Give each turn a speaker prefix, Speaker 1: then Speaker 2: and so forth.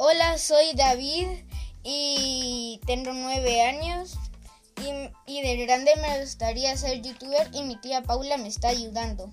Speaker 1: Hola, soy David y tengo nueve años y, y de grande me gustaría ser youtuber y mi tía Paula me está ayudando.